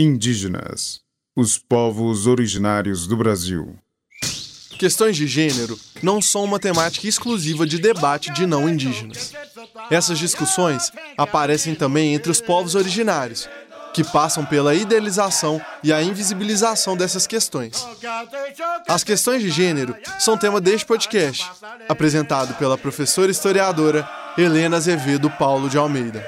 Indígenas, os povos originários do Brasil. Questões de gênero não são uma temática exclusiva de debate de não indígenas. Essas discussões aparecem também entre os povos originários, que passam pela idealização e a invisibilização dessas questões. As questões de gênero são tema deste podcast, apresentado pela professora historiadora Helena Azevedo Paulo de Almeida.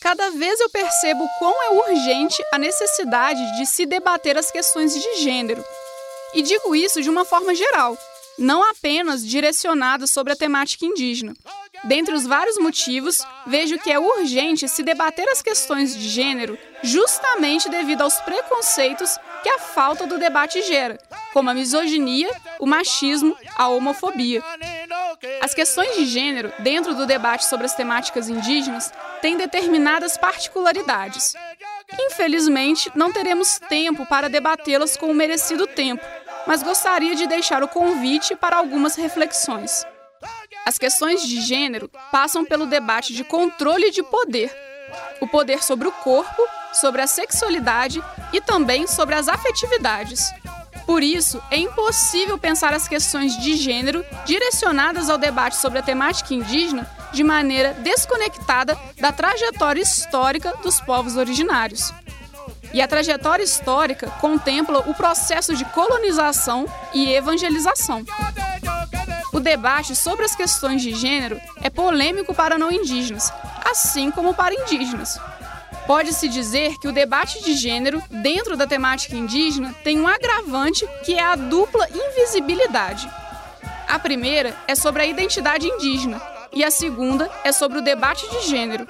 Cada vez eu percebo quão é urgente a necessidade de se debater as questões de gênero. E digo isso de uma forma geral, não apenas direcionada sobre a temática indígena. Dentre os vários motivos, vejo que é urgente se debater as questões de gênero justamente devido aos preconceitos que a falta do debate gera, como a misoginia, o machismo, a homofobia. As questões de gênero, dentro do debate sobre as temáticas indígenas, têm determinadas particularidades. Infelizmente, não teremos tempo para debatê-las com o merecido tempo, mas gostaria de deixar o convite para algumas reflexões. As questões de gênero passam pelo debate de controle de poder. O poder sobre o corpo, sobre a sexualidade e também sobre as afetividades. Por isso, é impossível pensar as questões de gênero direcionadas ao debate sobre a temática indígena de maneira desconectada da trajetória histórica dos povos originários. E a trajetória histórica contempla o processo de colonização e evangelização. O debate sobre as questões de gênero é polêmico para não indígenas, assim como para indígenas. Pode-se dizer que o debate de gênero, dentro da temática indígena, tem um agravante que é a dupla invisibilidade. A primeira é sobre a identidade indígena e a segunda é sobre o debate de gênero.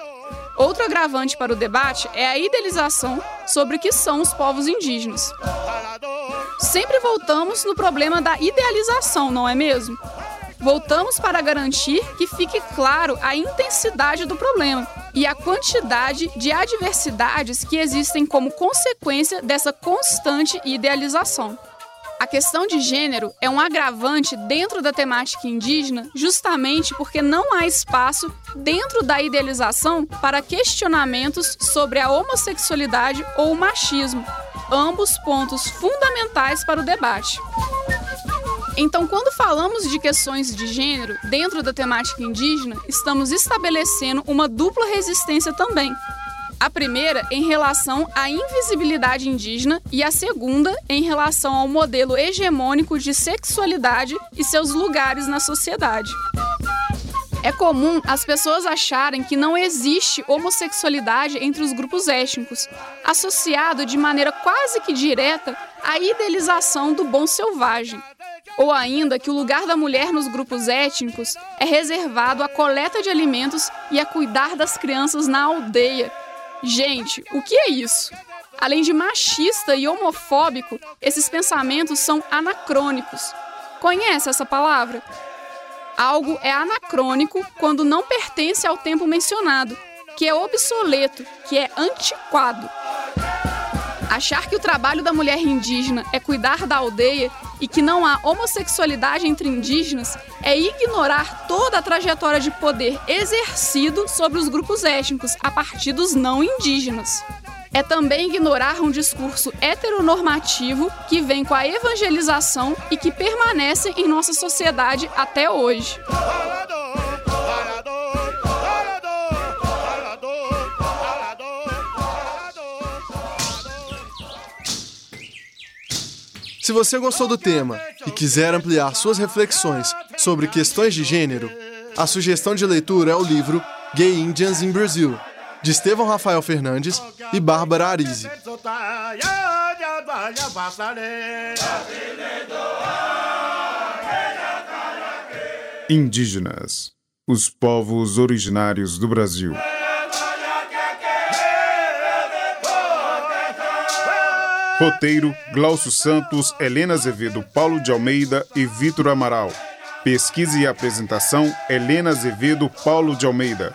Outro agravante para o debate é a idealização sobre o que são os povos indígenas. Sempre voltamos no problema da idealização, não é mesmo? voltamos para garantir que fique claro a intensidade do problema e a quantidade de adversidades que existem como consequência dessa constante idealização. A questão de gênero é um agravante dentro da temática indígena, justamente porque não há espaço dentro da idealização para questionamentos sobre a homossexualidade ou o machismo, ambos pontos fundamentais para o debate. Então, quando falamos de questões de gênero dentro da temática indígena, estamos estabelecendo uma dupla resistência também. A primeira em relação à invisibilidade indígena e a segunda em relação ao modelo hegemônico de sexualidade e seus lugares na sociedade. É comum as pessoas acharem que não existe homossexualidade entre os grupos étnicos, associado de maneira quase que direta à idealização do bom selvagem, ou ainda que o lugar da mulher nos grupos étnicos é reservado à coleta de alimentos e a cuidar das crianças na aldeia. Gente, o que é isso? Além de machista e homofóbico, esses pensamentos são anacrônicos. Conhece essa palavra? Algo é anacrônico quando não pertence ao tempo mencionado, que é obsoleto, que é antiquado. Achar que o trabalho da mulher indígena é cuidar da aldeia e que não há homossexualidade entre indígenas é ignorar toda a trajetória de poder exercido sobre os grupos étnicos a partir dos não indígenas. É também ignorar um discurso heteronormativo que vem com a evangelização e que permanece em nossa sociedade até hoje. Se você gostou do tema e quiser ampliar suas reflexões sobre questões de gênero, a sugestão de leitura é o livro Gay Indians in Brazil, de Estevão Rafael Fernandes e Bárbara Arise. Indígenas, os povos originários do Brasil. Roteiro: Glaucio Santos, Helena Azevedo, Paulo de Almeida e Vitor Amaral. Pesquisa e apresentação: Helena Azevedo, Paulo de Almeida.